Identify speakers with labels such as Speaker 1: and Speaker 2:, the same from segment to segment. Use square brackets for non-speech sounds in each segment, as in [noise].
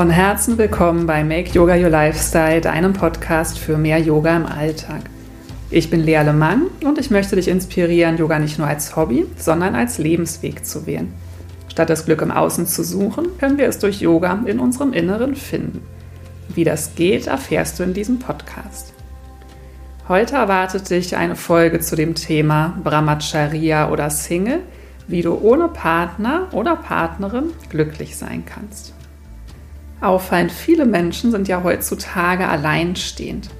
Speaker 1: Von Herzen willkommen bei Make Yoga Your Lifestyle, deinem Podcast für mehr Yoga im Alltag. Ich bin Lea Lehmann und ich möchte dich inspirieren, Yoga nicht nur als Hobby, sondern als Lebensweg zu wählen. Statt das Glück im Außen zu suchen, können wir es durch Yoga in unserem Inneren finden. Wie das geht, erfährst du in diesem Podcast. Heute erwartet dich eine Folge zu dem Thema Brahmacharya oder Single, wie du ohne Partner oder Partnerin glücklich sein kannst. Auffallend viele Menschen sind ja heutzutage alleinstehend.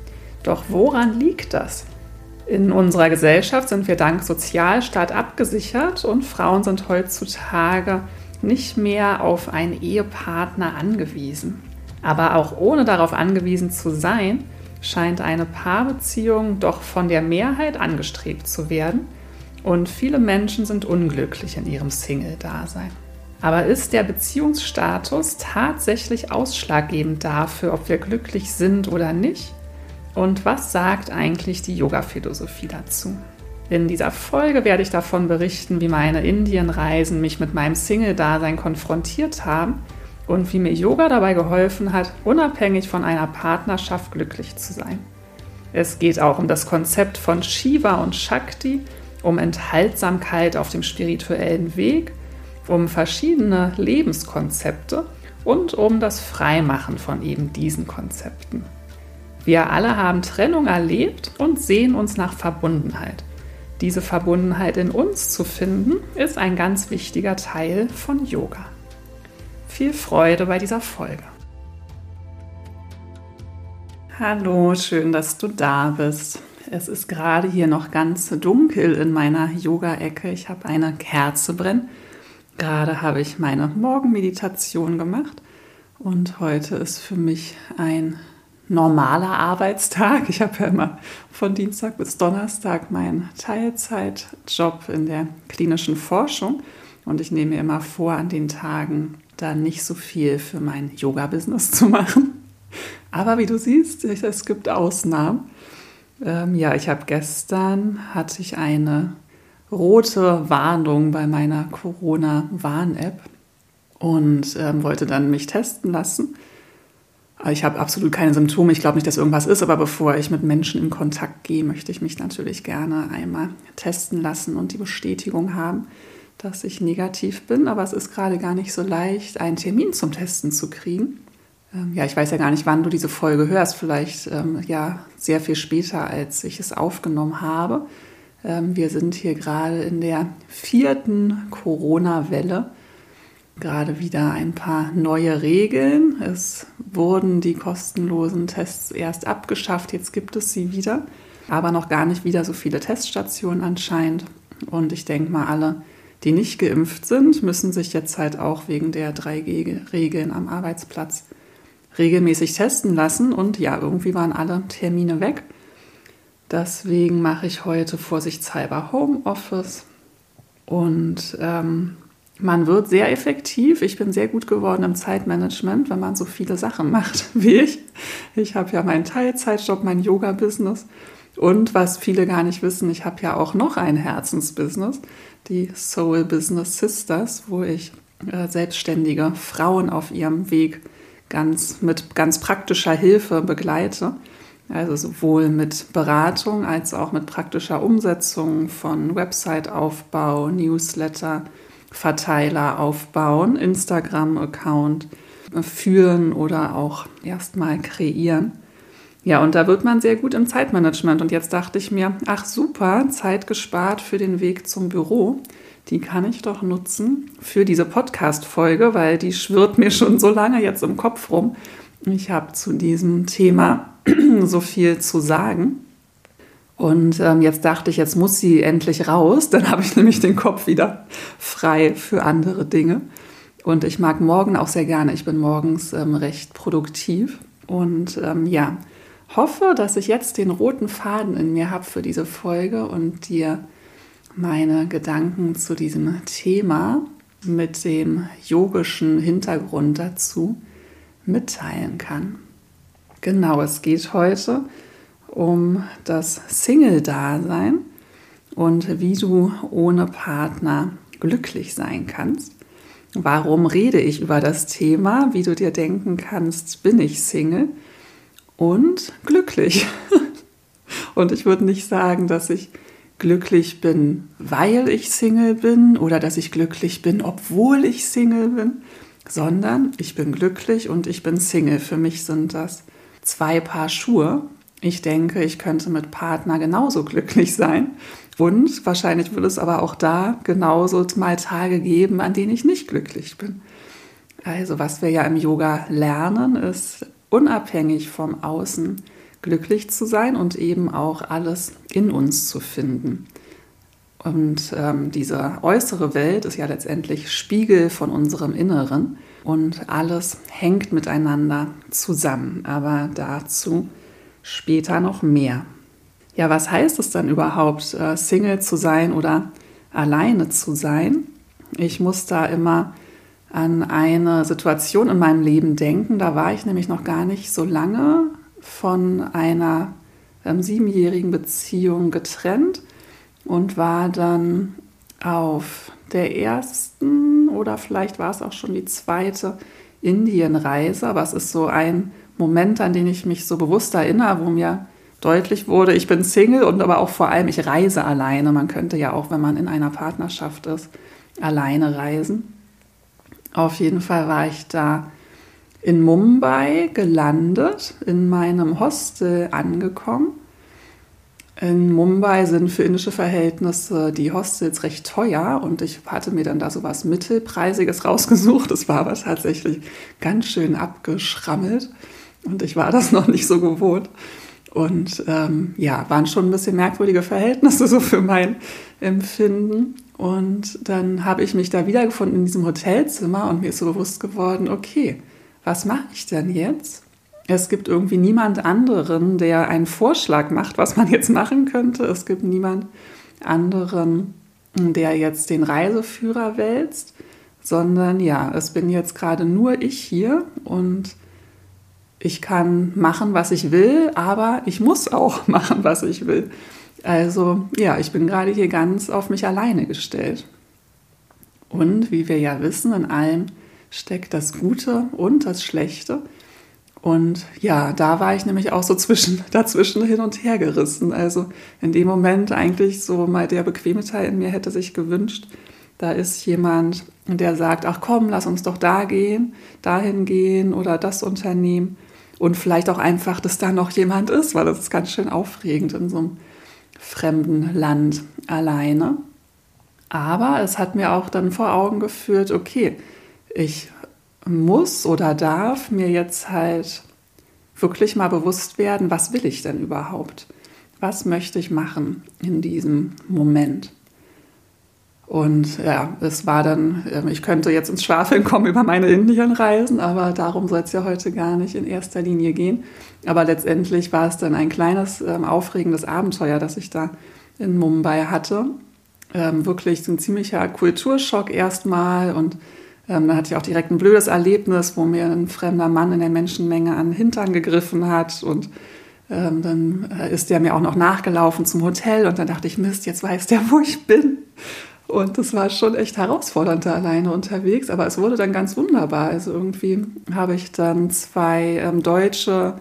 Speaker 1: Doch woran liegt das? In unserer Gesellschaft sind wir dank Sozialstaat abgesichert und Frauen sind heutzutage nicht mehr auf einen Ehepartner angewiesen. Aber auch ohne darauf angewiesen zu sein, scheint eine Paarbeziehung doch von der Mehrheit angestrebt zu werden und viele Menschen sind unglücklich in ihrem Single-Dasein. Aber ist der Beziehungsstatus tatsächlich ausschlaggebend dafür, ob wir glücklich sind oder nicht? Und was sagt eigentlich die Yoga-Philosophie dazu? In dieser Folge werde ich davon berichten, wie meine Indienreisen mich mit meinem Single-Dasein konfrontiert haben und wie mir Yoga dabei geholfen hat, unabhängig von einer Partnerschaft glücklich zu sein. Es geht auch um das Konzept von Shiva und Shakti, um Enthaltsamkeit auf dem spirituellen Weg um verschiedene Lebenskonzepte und um das Freimachen von eben diesen Konzepten. Wir alle haben Trennung erlebt und sehen uns nach Verbundenheit. Diese Verbundenheit in uns zu finden, ist ein ganz wichtiger Teil von Yoga. Viel Freude bei dieser Folge. Hallo, schön, dass du da bist. Es ist gerade hier noch ganz dunkel in meiner Yoga-Ecke. Ich habe eine Kerze brennen Gerade habe ich meine Morgenmeditation gemacht und heute ist für mich ein normaler Arbeitstag. Ich habe ja immer von Dienstag bis Donnerstag meinen Teilzeitjob in der klinischen Forschung und ich nehme mir immer vor, an den Tagen da nicht so viel für mein Yoga-Business zu machen. Aber wie du siehst, es gibt Ausnahmen. Ähm, ja, ich habe gestern hatte ich eine rote Warnung bei meiner Corona-Warn-App und ähm, wollte dann mich testen lassen. Ich habe absolut keine Symptome. Ich glaube nicht, dass irgendwas ist, aber bevor ich mit Menschen in Kontakt gehe, möchte ich mich natürlich gerne einmal testen lassen und die Bestätigung haben, dass ich negativ bin. Aber es ist gerade gar nicht so leicht, einen Termin zum Testen zu kriegen. Ähm, ja, ich weiß ja gar nicht, wann du diese Folge hörst. Vielleicht ähm, ja sehr viel später, als ich es aufgenommen habe. Ähm, wir sind hier gerade in der vierten Corona-Welle. Gerade wieder ein paar neue Regeln. Es wurden die kostenlosen Tests erst abgeschafft, jetzt gibt es sie wieder. Aber noch gar nicht wieder so viele Teststationen anscheinend. Und ich denke mal, alle, die nicht geimpft sind, müssen sich jetzt halt auch wegen der 3G-Regeln am Arbeitsplatz regelmäßig testen lassen. Und ja, irgendwie waren alle Termine weg. Deswegen mache ich heute vorsichtshalber Homeoffice und ähm, man wird sehr effektiv. Ich bin sehr gut geworden im Zeitmanagement, wenn man so viele Sachen [laughs] macht wie ich. Ich habe ja meinen Teilzeitjob, mein Yoga-Business und was viele gar nicht wissen, ich habe ja auch noch ein Herzensbusiness, die Soul Business Sisters, wo ich äh, selbstständige Frauen auf ihrem Weg ganz mit ganz praktischer Hilfe begleite. Also sowohl mit Beratung als auch mit praktischer Umsetzung von Website-Aufbau, Newsletter, Verteiler aufbauen, Instagram-Account führen oder auch erstmal kreieren. Ja, und da wird man sehr gut im Zeitmanagement. Und jetzt dachte ich mir, ach super, Zeit gespart für den Weg zum Büro. Die kann ich doch nutzen für diese Podcast-Folge, weil die schwirrt mir schon so lange jetzt im Kopf rum. Ich habe zu diesem Thema [clears throat] so viel zu sagen. Und ähm, jetzt dachte ich, jetzt muss sie endlich raus. Dann habe ich nämlich den Kopf wieder frei für andere Dinge. Und ich mag morgen auch sehr gerne. Ich bin morgens ähm, recht produktiv. Und ähm, ja, hoffe, dass ich jetzt den roten Faden in mir habe für diese Folge und dir meine Gedanken zu diesem Thema mit dem yogischen Hintergrund dazu mitteilen kann. Genau, es geht heute um das Single-Dasein und wie du ohne Partner glücklich sein kannst. Warum rede ich über das Thema? Wie du dir denken kannst, bin ich Single und glücklich. [laughs] und ich würde nicht sagen, dass ich glücklich bin, weil ich Single bin oder dass ich glücklich bin, obwohl ich Single bin, sondern ich bin glücklich und ich bin Single. Für mich sind das zwei Paar Schuhe. Ich denke, ich könnte mit Partner genauso glücklich sein und wahrscheinlich wird es aber auch da genauso mal Tage geben, an denen ich nicht glücklich bin. Also was wir ja im Yoga lernen, ist unabhängig vom Außen glücklich zu sein und eben auch alles in uns zu finden. Und ähm, diese äußere Welt ist ja letztendlich Spiegel von unserem Inneren und alles hängt miteinander zusammen. Aber dazu später noch mehr. Ja, was heißt es dann überhaupt, äh, Single zu sein oder alleine zu sein? Ich muss da immer an eine Situation in meinem Leben denken. Da war ich nämlich noch gar nicht so lange von einer ähm, siebenjährigen Beziehung getrennt und war dann auf der ersten oder vielleicht war es auch schon die zweite Indienreise. Aber es ist so ein Moment, an den ich mich so bewusst erinnere, wo mir deutlich wurde, ich bin Single und aber auch vor allem, ich reise alleine. Man könnte ja auch, wenn man in einer Partnerschaft ist, alleine reisen. Auf jeden Fall war ich da in Mumbai gelandet, in meinem Hostel angekommen. In Mumbai sind für indische Verhältnisse die Hostels recht teuer und ich hatte mir dann da so was Mittelpreisiges [laughs] rausgesucht. Das war aber tatsächlich ganz schön abgeschrammelt und ich war das noch nicht so gewohnt. Und ähm, ja, waren schon ein bisschen merkwürdige Verhältnisse so für mein Empfinden. Und dann habe ich mich da wiedergefunden in diesem Hotelzimmer und mir ist so bewusst geworden, okay, was mache ich denn jetzt? Es gibt irgendwie niemand anderen, der einen Vorschlag macht, was man jetzt machen könnte. Es gibt niemand anderen, der jetzt den Reiseführer wälzt, sondern ja, es bin jetzt gerade nur ich hier und ich kann machen, was ich will, aber ich muss auch [laughs] machen, was ich will. Also ja, ich bin gerade hier ganz auf mich alleine gestellt. Und wie wir ja wissen, in allem steckt das Gute und das Schlechte. Und ja, da war ich nämlich auch so zwischen, [laughs] dazwischen hin und her gerissen. Also in dem Moment eigentlich so mal der bequeme Teil in mir hätte sich gewünscht, da ist jemand, der sagt, ach komm, lass uns doch da gehen, dahin gehen oder das unternehmen und vielleicht auch einfach, dass da noch jemand ist, weil das ist ganz schön aufregend in so einem fremden Land alleine. Aber es hat mir auch dann vor Augen geführt, okay, ich muss oder darf mir jetzt halt wirklich mal bewusst werden, was will ich denn überhaupt? Was möchte ich machen in diesem Moment? Und ja, es war dann, ähm, ich könnte jetzt ins Schwafeln kommen über meine Indienreisen, aber darum soll es ja heute gar nicht in erster Linie gehen. Aber letztendlich war es dann ein kleines, ähm, aufregendes Abenteuer, das ich da in Mumbai hatte. Ähm, wirklich ein ziemlicher Kulturschock erstmal und ähm, dann hatte ich auch direkt ein blödes Erlebnis, wo mir ein fremder Mann in der Menschenmenge an den Hintern gegriffen hat und ähm, dann äh, ist der mir auch noch nachgelaufen zum Hotel und dann dachte ich, Mist, jetzt weiß der, wo ich bin. Und das war schon echt herausfordernd da alleine unterwegs, aber es wurde dann ganz wunderbar. Also irgendwie habe ich dann zwei ähm, deutsche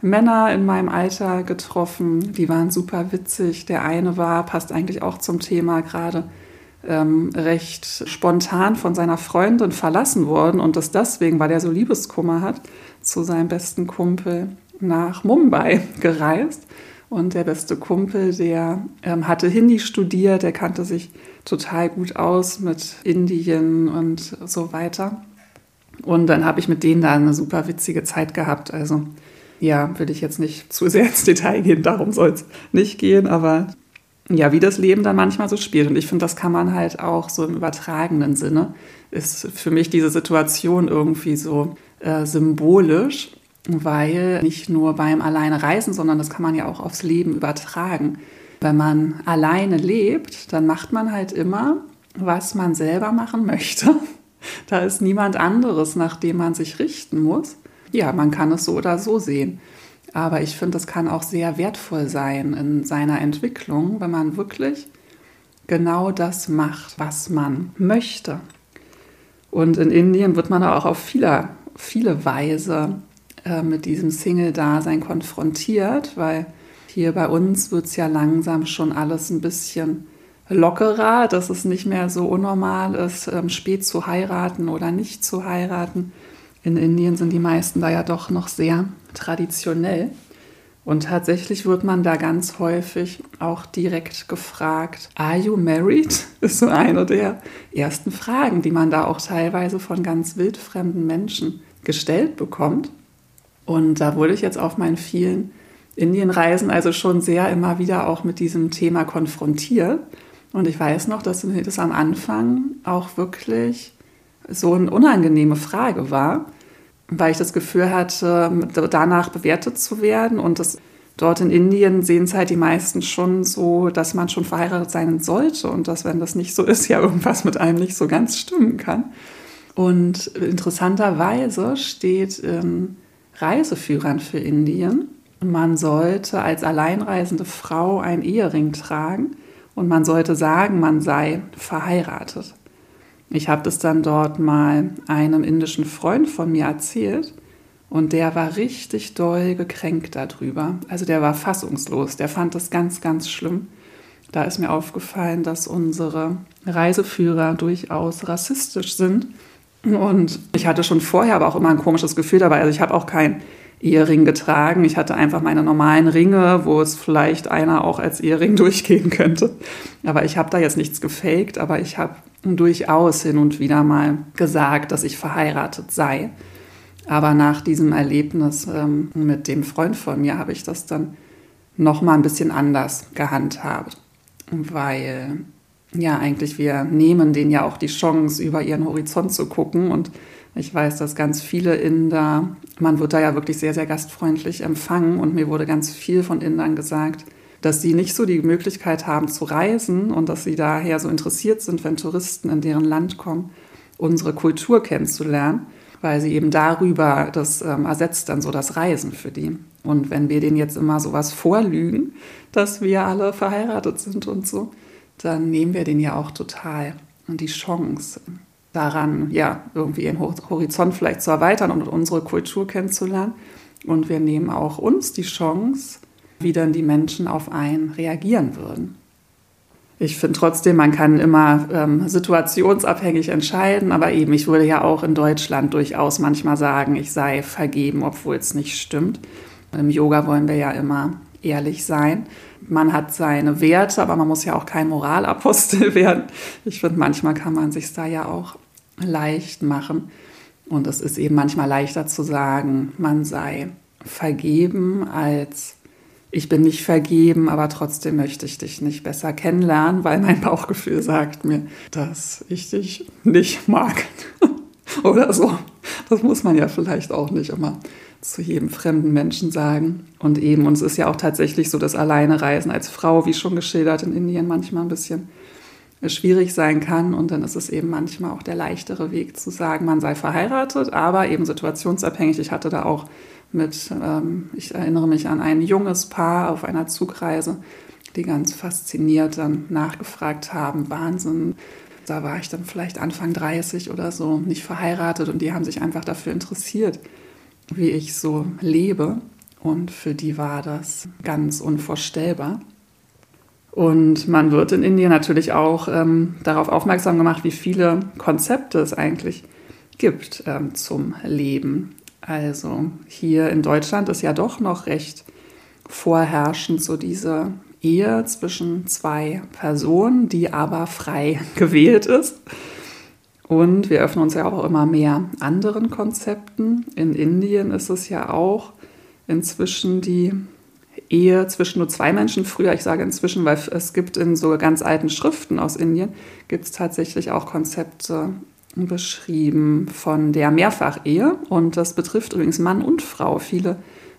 Speaker 1: Männer in meinem Alter getroffen, die waren super witzig. Der eine war, passt eigentlich auch zum Thema gerade, ähm, recht spontan von seiner Freundin verlassen worden und das deswegen, weil er so Liebeskummer hat, zu seinem besten Kumpel nach Mumbai [laughs] gereist. Und der beste Kumpel, der ähm, hatte Hindi studiert, der kannte sich total gut aus mit Indien und so weiter. Und dann habe ich mit denen da eine super witzige Zeit gehabt. Also ja, will ich jetzt nicht zu sehr ins Detail gehen, darum soll es nicht gehen, aber ja, wie das Leben dann manchmal so spielt. Und ich finde, das kann man halt auch so im übertragenen Sinne, ist für mich diese Situation irgendwie so äh, symbolisch, weil nicht nur beim Alleine reisen, sondern das kann man ja auch aufs Leben übertragen. Wenn man alleine lebt, dann macht man halt immer, was man selber machen möchte. Da ist niemand anderes, nach dem man sich richten muss. Ja, man kann es so oder so sehen. Aber ich finde, das kann auch sehr wertvoll sein in seiner Entwicklung, wenn man wirklich genau das macht, was man möchte. Und in Indien wird man auch auf viele, viele Weise äh, mit diesem Single-Dasein konfrontiert, weil hier bei uns wird es ja langsam schon alles ein bisschen lockerer, dass es nicht mehr so unnormal ist, ähm, spät zu heiraten oder nicht zu heiraten. In Indien sind die meisten da ja doch noch sehr traditionell. Und tatsächlich wird man da ganz häufig auch direkt gefragt, Are you married? [laughs] Ist so eine der ersten Fragen, die man da auch teilweise von ganz wildfremden Menschen gestellt bekommt. Und da wurde ich jetzt auf meinen vielen Indienreisen also schon sehr immer wieder auch mit diesem Thema konfrontiert. Und ich weiß noch, dass das am Anfang auch wirklich so eine unangenehme Frage war, weil ich das Gefühl hatte, danach bewertet zu werden. Und das, dort in Indien sehen es halt die meisten schon so, dass man schon verheiratet sein sollte und dass, wenn das nicht so ist, [laughs] ja irgendwas mit einem nicht so ganz stimmen kann. Und interessanterweise steht in Reiseführern für Indien, man sollte als alleinreisende Frau einen Ehering tragen und man sollte sagen, man sei verheiratet. Ich habe das dann dort mal einem indischen Freund von mir erzählt und der war richtig doll gekränkt darüber. Also der war fassungslos, der fand das ganz, ganz schlimm. Da ist mir aufgefallen, dass unsere Reiseführer durchaus rassistisch sind. Und ich hatte schon vorher aber auch immer ein komisches Gefühl dabei. Also ich habe auch kein Ehering getragen. Ich hatte einfach meine normalen Ringe, wo es vielleicht einer auch als Ehering [laughs] durchgehen könnte. Aber ich habe da jetzt nichts gefaked, aber ich habe durchaus hin und wieder mal gesagt, dass ich verheiratet sei. Aber nach diesem Erlebnis ähm, mit dem Freund von mir habe ich das dann noch mal ein bisschen anders gehandhabt, weil ja eigentlich wir nehmen denen ja auch die Chance über ihren Horizont zu gucken und ich weiß, dass ganz viele Inder, man wird da ja wirklich sehr, sehr gastfreundlich empfangen und mir wurde ganz viel von Indern gesagt, dass sie nicht so die Möglichkeit haben zu reisen und dass sie daher so interessiert sind, wenn Touristen in deren Land kommen, unsere Kultur kennenzulernen, weil sie eben darüber, das ähm, ersetzt dann so das Reisen für die. Und wenn wir denen jetzt immer sowas vorlügen, dass wir alle verheiratet sind und so, dann nehmen wir denen ja auch total die Chance, daran, ja, irgendwie ihren Horizont vielleicht zu erweitern und unsere Kultur kennenzulernen. Und wir nehmen auch uns die Chance, wie dann die Menschen auf einen reagieren würden. Ich finde trotzdem, man kann immer ähm, situationsabhängig entscheiden, aber eben, ich würde ja auch in Deutschland durchaus manchmal sagen, ich sei vergeben, obwohl es nicht stimmt. Im Yoga wollen wir ja immer ehrlich sein. Man hat seine Werte, aber man muss ja auch kein Moralapostel [laughs] werden. Ich finde, manchmal kann man sich da ja auch leicht machen. Und es ist eben manchmal leichter zu sagen, man sei vergeben, als ich bin nicht vergeben, aber trotzdem möchte ich dich nicht besser kennenlernen, weil mein Bauchgefühl sagt mir, dass ich dich nicht mag. [laughs] Oder so. Das muss man ja vielleicht auch nicht immer zu jedem fremden Menschen sagen. Und eben, und es ist ja auch tatsächlich so, dass alleine Reisen als Frau, wie schon geschildert, in Indien manchmal ein bisschen schwierig sein kann. Und dann ist es eben manchmal auch der leichtere Weg zu sagen, man sei verheiratet, aber eben situationsabhängig. Ich hatte da auch mit, ähm, ich erinnere mich an ein junges Paar auf einer Zugreise, die ganz fasziniert dann nachgefragt haben, Wahnsinn. Da war ich dann vielleicht Anfang 30 oder so, nicht verheiratet und die haben sich einfach dafür interessiert, wie ich so lebe. Und für die war das ganz unvorstellbar. Und man wird in Indien natürlich auch ähm, darauf aufmerksam gemacht, wie viele Konzepte es eigentlich gibt ähm, zum Leben. Also hier in Deutschland ist ja doch noch recht vorherrschend so diese Ehe zwischen zwei Personen, die aber frei [laughs] gewählt ist. Und wir öffnen uns ja auch immer mehr anderen Konzepten. In Indien ist es ja auch inzwischen die Ehe zwischen nur zwei Menschen früher. Ich sage inzwischen, weil es gibt in so ganz alten Schriften aus Indien, gibt es tatsächlich auch Konzepte beschrieben von der Mehrfachehe. Und das betrifft übrigens Mann und Frau. Viele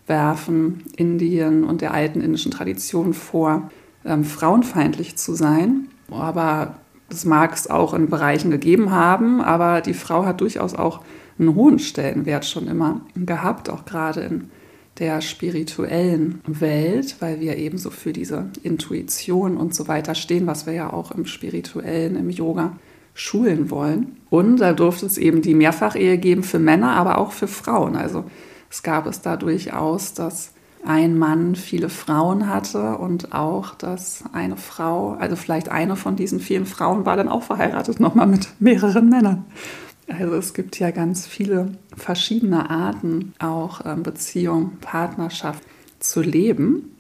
Speaker 1: werfen Indien und der alten indischen Tradition vor, ähm, frauenfeindlich zu sein. Aber das mag es auch in Bereichen gegeben haben, aber die Frau hat durchaus auch einen hohen Stellenwert schon immer gehabt, auch gerade in der spirituellen Welt, weil wir ebenso für diese Intuition und so weiter stehen, was wir ja auch im spirituellen, im Yoga schulen wollen. Und da durfte es eben die Mehrfachehe geben für Männer, aber auch für Frauen. Also es gab es da durchaus, dass ein Mann viele Frauen hatte und auch, dass eine Frau, also vielleicht eine von diesen vielen Frauen war dann auch verheiratet, nochmal mit mehreren Männern. Also es gibt ja ganz viele verschiedene Arten, auch ähm, Beziehung, Partnerschaft zu leben.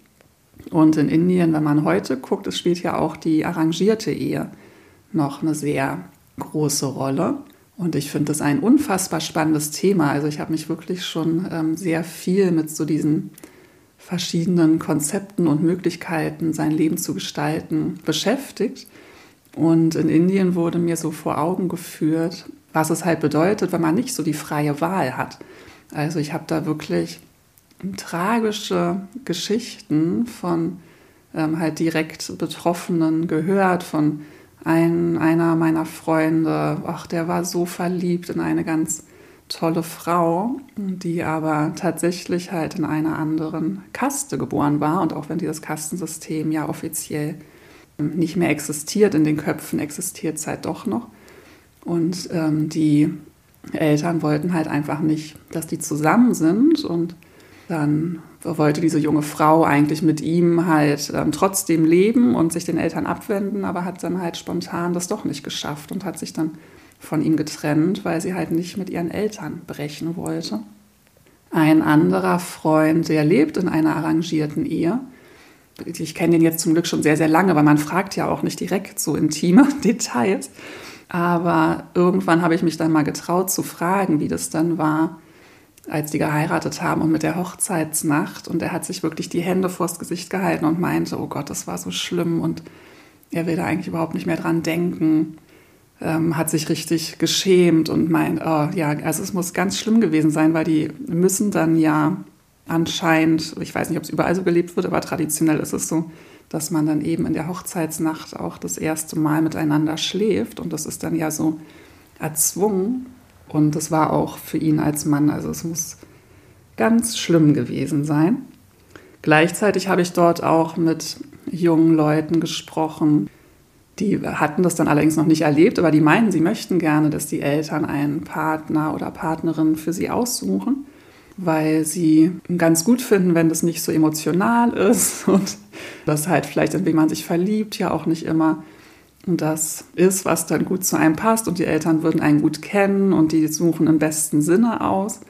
Speaker 1: Und in Indien, wenn man heute guckt, es spielt ja auch die arrangierte Ehe noch eine sehr große Rolle. Und ich finde das ein unfassbar spannendes Thema. Also ich habe mich wirklich schon ähm, sehr viel mit so diesen verschiedenen Konzepten und Möglichkeiten, sein Leben zu gestalten, beschäftigt. Und in Indien wurde mir so vor Augen geführt, was es halt bedeutet, wenn man nicht so die freie Wahl hat. Also ich habe da wirklich tragische Geschichten von ähm, halt direkt Betroffenen gehört, von ein, einer meiner Freunde, ach, der war so verliebt in eine ganz tolle Frau, die aber tatsächlich halt in einer anderen Kaste geboren war. Und auch wenn dieses Kastensystem ja offiziell nicht mehr existiert, in den Köpfen existiert es halt doch noch. Und ähm, die Eltern wollten halt einfach nicht, dass die zusammen sind. Und dann wollte diese junge Frau eigentlich mit ihm halt ähm, trotzdem leben und sich den Eltern abwenden, aber hat dann halt spontan das doch nicht geschafft und hat sich dann von ihm getrennt, weil sie halt nicht mit ihren Eltern brechen wollte. Ein anderer Freund, der lebt in einer arrangierten Ehe. Ich kenne den jetzt zum Glück schon sehr, sehr lange, weil man fragt ja auch nicht direkt so intime [laughs] Details. Aber irgendwann habe ich mich dann mal getraut zu fragen, wie das dann war, als die geheiratet haben und mit der Hochzeitsnacht. Und er hat sich wirklich die Hände vors Gesicht gehalten und meinte, oh Gott, das war so schlimm und er will da eigentlich überhaupt nicht mehr dran denken. Ähm, hat sich richtig geschämt und meint, oh ja, also es muss ganz schlimm gewesen sein, weil die müssen dann ja anscheinend, ich weiß nicht, ob es überall so gelebt wird, aber traditionell ist es so, dass man dann eben in der Hochzeitsnacht auch das erste Mal miteinander schläft. Und das ist dann ja so erzwungen. Und das war auch für ihn als Mann, also es muss ganz schlimm gewesen sein. Gleichzeitig habe ich dort auch mit jungen Leuten gesprochen, die hatten das dann allerdings noch nicht erlebt, aber die meinen, sie möchten gerne, dass die Eltern einen Partner oder Partnerin für sie aussuchen weil sie ganz gut finden, wenn das nicht so emotional [laughs] ist. Und das halt vielleicht, in wen man sich verliebt, ja auch nicht immer das ist, was dann gut zu einem passt. Und die Eltern würden einen gut kennen und die suchen im besten Sinne aus.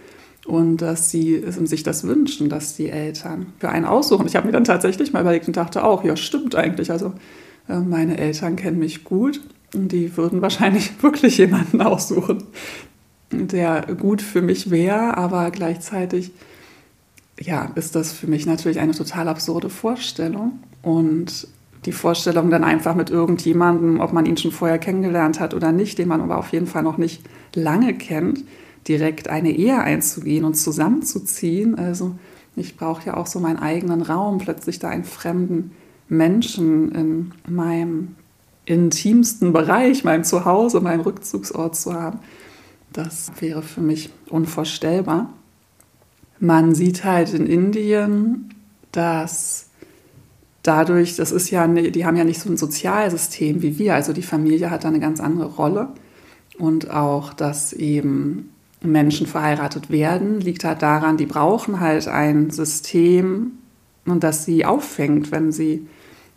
Speaker 1: Und dass sie sich das wünschen, dass die Eltern für einen aussuchen. Ich habe mir dann tatsächlich mal überlegt und dachte auch, ja stimmt eigentlich, also äh, meine Eltern kennen mich gut und die würden wahrscheinlich [laughs] wirklich jemanden aussuchen, der gut für mich wäre, aber gleichzeitig ja, ist das für mich natürlich eine total absurde Vorstellung. Und die Vorstellung dann einfach mit irgendjemandem, ob man ihn schon vorher kennengelernt hat oder nicht, den man aber auf jeden Fall noch nicht lange kennt, direkt eine Ehe einzugehen und zusammenzuziehen. Also ich brauche ja auch so meinen eigenen Raum, plötzlich da einen fremden Menschen in meinem intimsten Bereich, meinem Zuhause, meinem Rückzugsort zu haben. Das wäre für mich unvorstellbar. Man sieht halt in Indien, dass dadurch, das ist ja, die haben ja nicht so ein Sozialsystem wie wir, also die Familie hat da eine ganz andere Rolle. Und auch, dass eben Menschen verheiratet werden, liegt halt daran, die brauchen halt ein System und das sie auffängt, wenn sie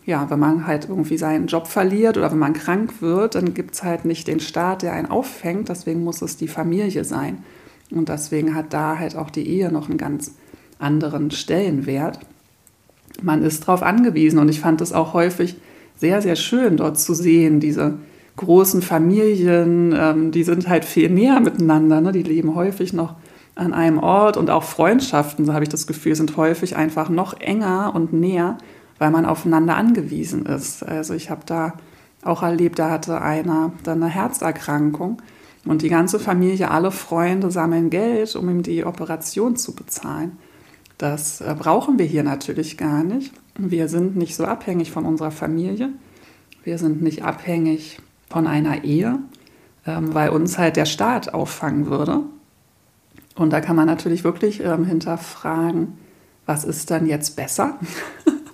Speaker 1: ja, wenn man halt irgendwie seinen Job verliert oder wenn man krank wird, dann gibt es halt nicht den Staat, der einen auffängt. Deswegen muss es die Familie sein. Und deswegen hat da halt auch die Ehe noch einen ganz anderen Stellenwert. Man ist darauf angewiesen und ich fand es auch häufig sehr, sehr schön dort zu sehen, diese großen Familien, ähm, die sind halt viel näher miteinander, ne? die leben häufig noch an einem Ort und auch Freundschaften, so habe ich das Gefühl, sind häufig einfach noch enger und näher weil man aufeinander angewiesen ist. Also ich habe da auch erlebt, da hatte einer dann eine Herzerkrankung und die ganze Familie, alle Freunde sammeln Geld, um ihm die Operation zu bezahlen. Das äh, brauchen wir hier natürlich gar nicht. Wir sind nicht so abhängig von unserer Familie. Wir sind nicht abhängig von einer Ehe, ähm, weil uns halt der Staat auffangen würde. Und da kann man natürlich wirklich ähm, hinterfragen, was ist dann jetzt besser?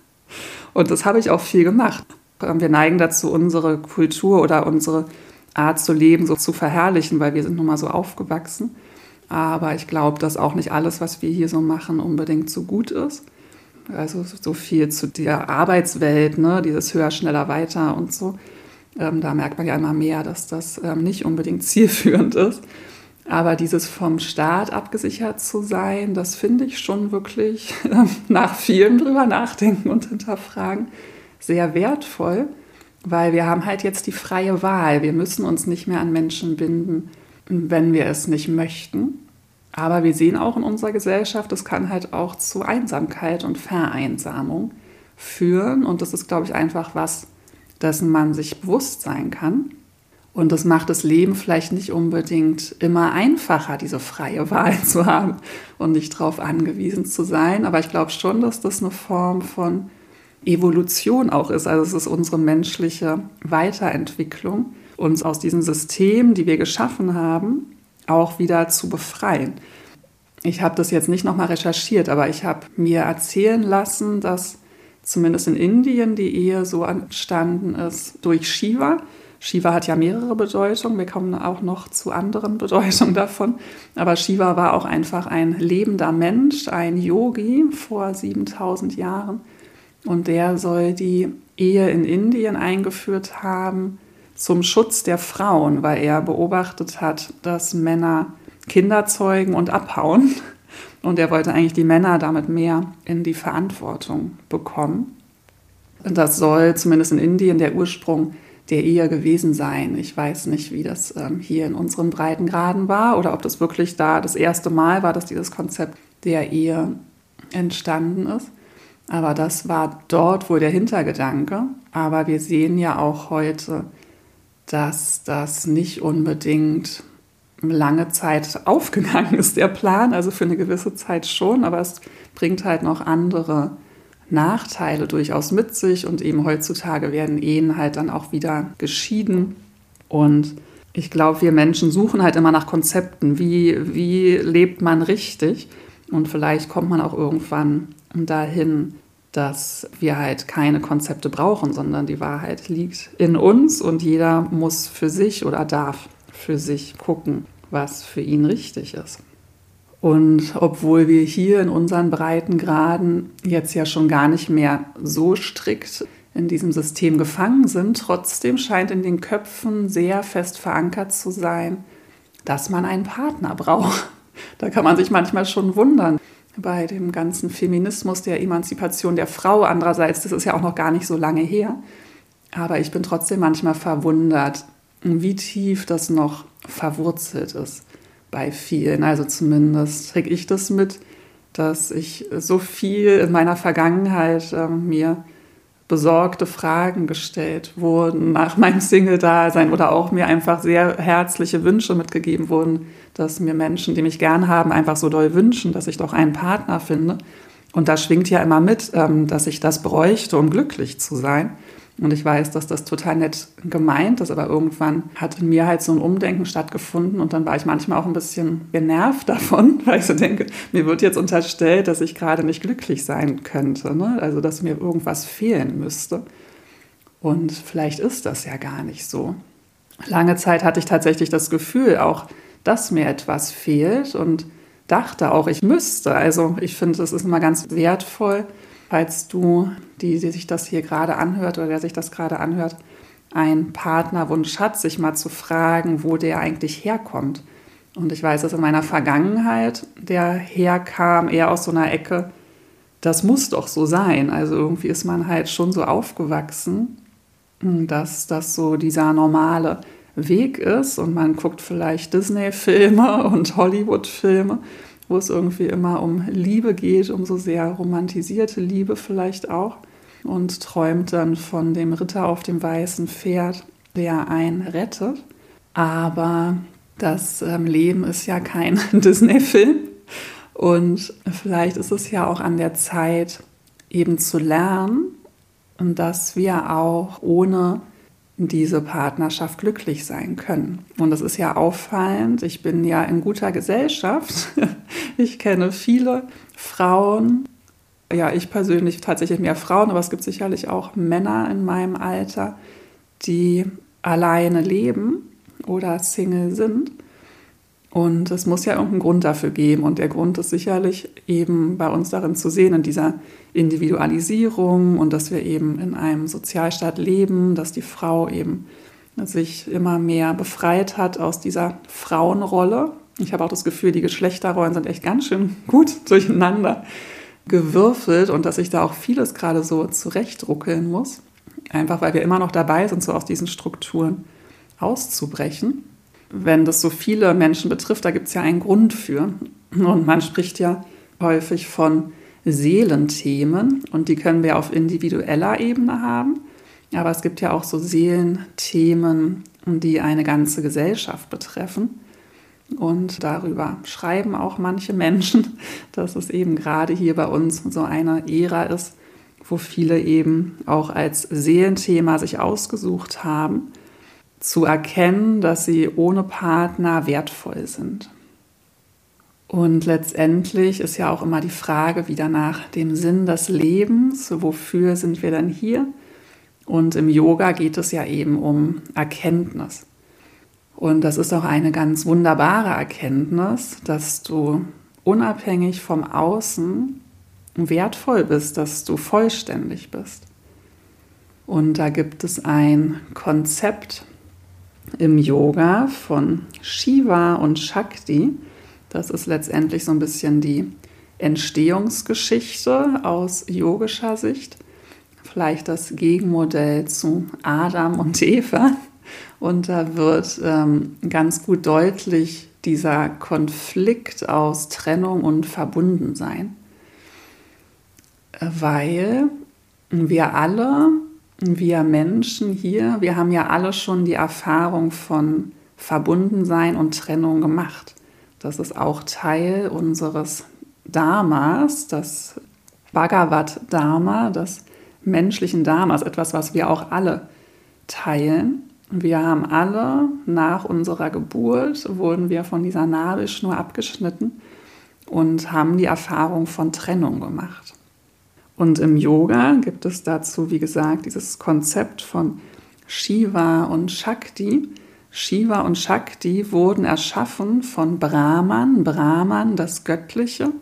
Speaker 1: [laughs] Und das habe ich auch viel gemacht. Wir neigen dazu, unsere Kultur oder unsere Art zu leben so zu verherrlichen, weil wir sind nun mal so aufgewachsen. Aber ich glaube, dass auch nicht alles, was wir hier so machen, unbedingt so gut ist. Also so viel zu der Arbeitswelt, ne? dieses höher, schneller, weiter und so. Ähm, da merkt man ja immer mehr, dass das ähm, nicht unbedingt [laughs] zielführend ist. Aber dieses vom Staat abgesichert zu sein, das finde ich schon wirklich äh, [laughs] nach vielem drüber nachdenken und hinterfragen sehr wertvoll, weil wir haben halt jetzt die freie Wahl. Wir müssen uns nicht mehr an Menschen binden, wenn wir es nicht möchten. Aber wir sehen auch in unserer Gesellschaft, es kann halt auch zu Einsamkeit und Vereinsamung führen. Und das ist, glaube ich, einfach was, dessen man sich bewusst sein kann. Und das macht das Leben vielleicht nicht unbedingt immer einfacher, diese freie Wahl zu haben und nicht darauf angewiesen zu sein. Aber ich glaube schon, dass das eine Form von Evolution auch ist. Also es ist unsere menschliche Weiterentwicklung, uns aus diesen Systemen, die wir geschaffen haben, auch wieder zu befreien. Ich habe das jetzt nicht nochmal recherchiert, aber ich habe mir erzählen lassen, dass zumindest in Indien die Ehe so entstanden ist durch Shiva. Shiva hat ja mehrere Bedeutungen, wir kommen auch noch zu anderen [laughs] Bedeutungen davon. Aber Shiva war auch einfach ein lebender Mensch, ein Yogi vor 7000 Jahren. Und der soll die Ehe in Indien eingeführt haben zum Schutz der Frauen, weil er beobachtet hat, dass Männer Kinder zeugen und abhauen. Und er wollte eigentlich die Männer damit mehr in die Verantwortung bekommen. Und das soll zumindest in Indien der Ursprung der Ehe gewesen sein. Ich weiß nicht, wie das ähm, hier in unseren Breitengraden war oder ob das wirklich da das erste Mal war, dass dieses Konzept der Ehe entstanden ist. Aber das war dort wohl der Hintergedanke. Aber wir sehen ja auch heute, dass das nicht unbedingt lange Zeit aufgegangen ist, der Plan. Also für eine gewisse Zeit schon, aber es bringt halt noch andere Nachteile durchaus mit sich. Und eben heutzutage werden Ehen halt dann auch wieder geschieden. Und ich glaube, wir Menschen suchen halt immer nach Konzepten. Wie, wie lebt man richtig? Und vielleicht kommt man auch irgendwann dahin, dass wir halt keine Konzepte brauchen, sondern die Wahrheit liegt in uns und jeder muss für sich oder darf für sich gucken, was für ihn richtig ist. Und obwohl wir hier in unseren Breitengraden jetzt ja schon gar nicht mehr so strikt in diesem System gefangen sind, trotzdem scheint in den Köpfen sehr fest verankert zu sein, dass man einen Partner braucht. Da kann man sich manchmal schon wundern bei dem ganzen Feminismus, der Emanzipation der Frau. Andererseits, das ist ja auch noch gar nicht so lange her. Aber ich bin trotzdem manchmal verwundert, wie tief das noch verwurzelt ist bei vielen. Also zumindest kriege ich das mit, dass ich so viel in meiner Vergangenheit äh, mir besorgte Fragen gestellt wurden nach meinem Single-Dasein oder auch mir einfach sehr herzliche Wünsche mitgegeben wurden, dass mir Menschen, die mich gern haben, einfach so doll wünschen, dass ich doch einen Partner finde. Und da schwingt ja immer mit, ähm, dass ich das bräuchte, um glücklich zu sein. Und ich weiß, dass das total nett gemeint ist, aber irgendwann hat in mir halt so ein Umdenken stattgefunden und dann war ich manchmal auch ein bisschen genervt davon, [laughs] weil ich so denke, mir wird jetzt unterstellt, dass ich gerade nicht glücklich sein könnte, ne? also dass mir irgendwas fehlen müsste. Und vielleicht ist das ja gar nicht so. Lange Zeit hatte ich tatsächlich das Gefühl auch, dass mir etwas fehlt und dachte auch, ich müsste. Also ich finde, das ist immer ganz wertvoll, falls du, die, die sich das hier gerade anhört oder der sich das gerade anhört, einen Partnerwunsch hat, sich mal zu fragen, wo der eigentlich herkommt. Und ich weiß, dass in meiner Vergangenheit der herkam eher aus so einer Ecke, das muss doch so sein. Also irgendwie ist man halt schon so aufgewachsen, dass das so dieser normale Weg ist und man guckt vielleicht Disney-Filme und Hollywood-Filme, wo es irgendwie immer um Liebe geht, um so sehr romantisierte Liebe vielleicht auch und träumt dann von dem Ritter auf dem weißen Pferd, der einen rettet. Aber das ähm, Leben ist ja kein [laughs] Disney-Film und vielleicht ist es ja auch an der Zeit, eben zu lernen, dass wir auch ohne diese Partnerschaft glücklich sein können. Und das ist ja auffallend. Ich bin ja in guter Gesellschaft. [laughs] Ich kenne viele Frauen, ja, ich persönlich tatsächlich mehr Frauen, aber es gibt sicherlich auch Männer in meinem Alter, die alleine leben oder Single sind. Und es muss ja irgendeinen Grund dafür geben. Und der Grund ist sicherlich eben bei uns darin zu sehen, in dieser Individualisierung und dass wir eben in einem Sozialstaat leben, dass die Frau eben sich immer mehr befreit hat aus dieser Frauenrolle. Ich habe auch das Gefühl, die Geschlechterrollen sind echt ganz schön gut durcheinander gewürfelt und dass ich da auch vieles gerade so zurechtruckeln muss. Einfach weil wir immer noch dabei sind, so aus diesen Strukturen auszubrechen wenn das so viele Menschen betrifft, da gibt es ja einen Grund für. Und man spricht ja häufig von Seelenthemen und die können wir auf individueller Ebene haben. Aber es gibt ja auch so Seelenthemen, die eine ganze Gesellschaft betreffen. Und darüber schreiben auch manche Menschen, [laughs] dass es eben gerade hier bei uns so eine Ära ist, wo viele eben auch als Seelenthema sich ausgesucht haben zu erkennen, dass sie ohne Partner wertvoll sind. Und letztendlich ist ja auch immer die Frage wieder nach dem Sinn des Lebens, wofür sind wir denn hier? Und im Yoga geht es ja eben um Erkenntnis. Und das ist auch eine ganz wunderbare Erkenntnis, dass du unabhängig vom Außen wertvoll bist, dass du vollständig bist. Und da gibt es ein Konzept, im Yoga von Shiva und Shakti. Das ist letztendlich so ein bisschen die Entstehungsgeschichte aus yogischer Sicht. Vielleicht das Gegenmodell zu Adam und Eva. Und da wird ähm, ganz gut deutlich dieser Konflikt aus Trennung und Verbundensein. Weil wir alle wir Menschen hier, wir haben ja alle schon die Erfahrung von Verbundensein und Trennung gemacht. Das ist auch Teil unseres Dharmas, das Bhagavad Dharma, des menschlichen Dharmas, etwas, was wir auch alle teilen. Wir haben alle nach unserer Geburt, wurden wir von dieser Nabelschnur abgeschnitten und haben die Erfahrung von Trennung gemacht. Und im Yoga gibt es dazu, wie gesagt, dieses Konzept von Shiva und Shakti. Shiva und Shakti wurden erschaffen von Brahman. Brahman, das Göttliche,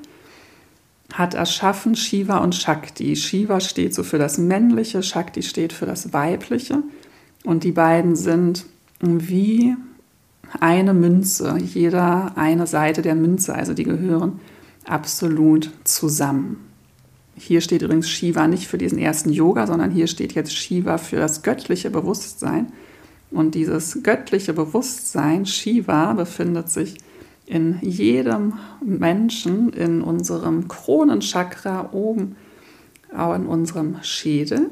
Speaker 1: hat erschaffen Shiva und Shakti. Shiva steht so für das Männliche, Shakti steht für das Weibliche. Und die beiden sind wie eine Münze, jeder eine Seite der Münze, also die gehören absolut zusammen. Hier steht übrigens Shiva nicht für diesen ersten Yoga, sondern hier steht jetzt Shiva für das göttliche Bewusstsein. Und dieses göttliche Bewusstsein, Shiva, befindet sich in jedem Menschen, in unserem Kronenchakra oben, auch in unserem Schädel.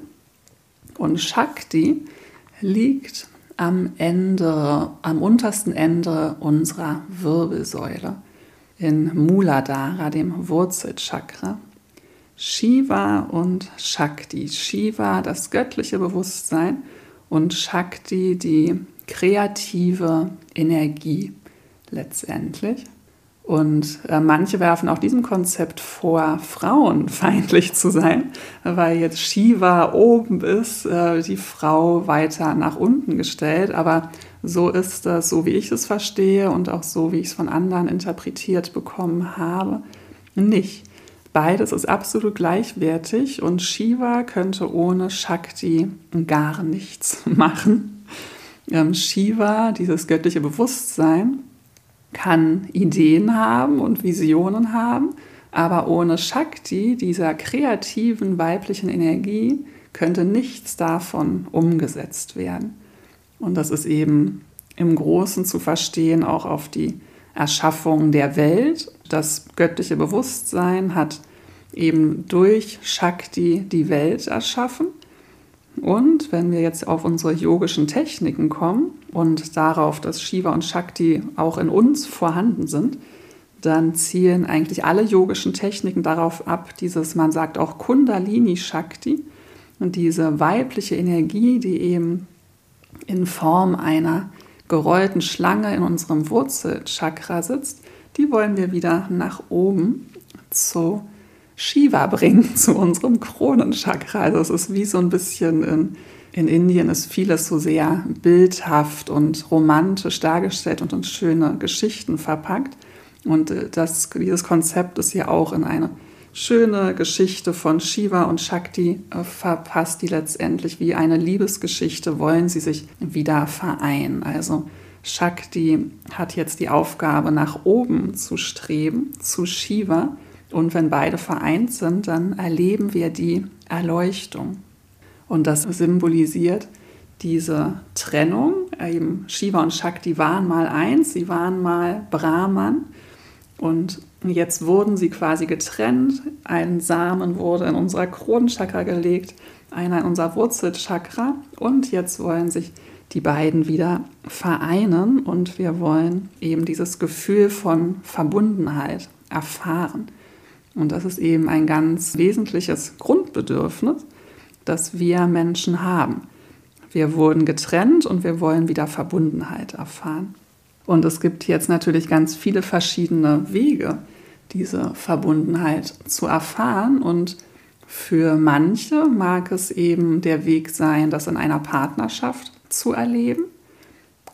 Speaker 1: Und Shakti liegt am Ende, am untersten Ende unserer Wirbelsäule, in Muladhara, dem Wurzelchakra. Shiva und Shakti. Shiva, das göttliche Bewusstsein und Shakti, die kreative Energie letztendlich. Und äh, manche werfen auch diesem Konzept vor, frauenfeindlich zu sein, weil jetzt Shiva oben ist, äh, die Frau weiter nach unten gestellt. Aber so ist das, so wie ich es verstehe und auch so wie ich es von anderen interpretiert bekommen habe, nicht. Beides ist absolut gleichwertig und Shiva könnte ohne Shakti gar nichts [laughs] machen. Ähm, Shiva, dieses göttliche Bewusstsein, kann Ideen haben und Visionen haben, aber ohne Shakti, dieser kreativen weiblichen Energie, könnte nichts davon umgesetzt werden. Und das ist eben im Großen zu verstehen, auch auf die Erschaffung der Welt. Das göttliche Bewusstsein hat eben durch Shakti die Welt erschaffen. Und wenn wir jetzt auf unsere yogischen Techniken kommen und darauf, dass Shiva und Shakti auch in uns vorhanden sind, dann zielen eigentlich alle yogischen Techniken darauf ab, dieses, man sagt auch Kundalini Shakti, und diese weibliche Energie, die eben in Form einer gerollten Schlange in unserem Wurzelchakra sitzt, die wollen wir wieder nach oben zu Shiva bringen, [laughs] zu unserem Kronenchakra. Also es ist wie so ein bisschen in in Indien ist vieles so sehr bildhaft und romantisch dargestellt und in schöne Geschichten verpackt. Und äh, das, dieses Konzept ist ja auch in eine schöne Geschichte von Shiva und Shakti äh, verpasst, die letztendlich wie eine Liebesgeschichte wollen sie sich wieder vereinen. Also Shakti hat jetzt die Aufgabe, nach oben zu streben, zu Shiva. Und wenn beide vereint sind, dann erleben wir die Erleuchtung. Und das symbolisiert diese Trennung. Eben Shiva und Shakti waren mal eins, sie waren mal Brahman. Und jetzt wurden sie quasi getrennt. Ein Samen wurde in unser Kronenchakra gelegt, einer in unser Wurzelchakra. Und jetzt wollen sich die beiden wieder vereinen und wir wollen eben dieses Gefühl von Verbundenheit erfahren. Und das ist eben ein ganz wesentliches Grundbedürfnis, das wir Menschen haben. Wir wurden getrennt und wir wollen wieder Verbundenheit erfahren. Und es gibt jetzt natürlich ganz viele verschiedene Wege, diese Verbundenheit zu erfahren. Und für manche mag es eben der Weg sein, das in einer Partnerschaft zu erleben.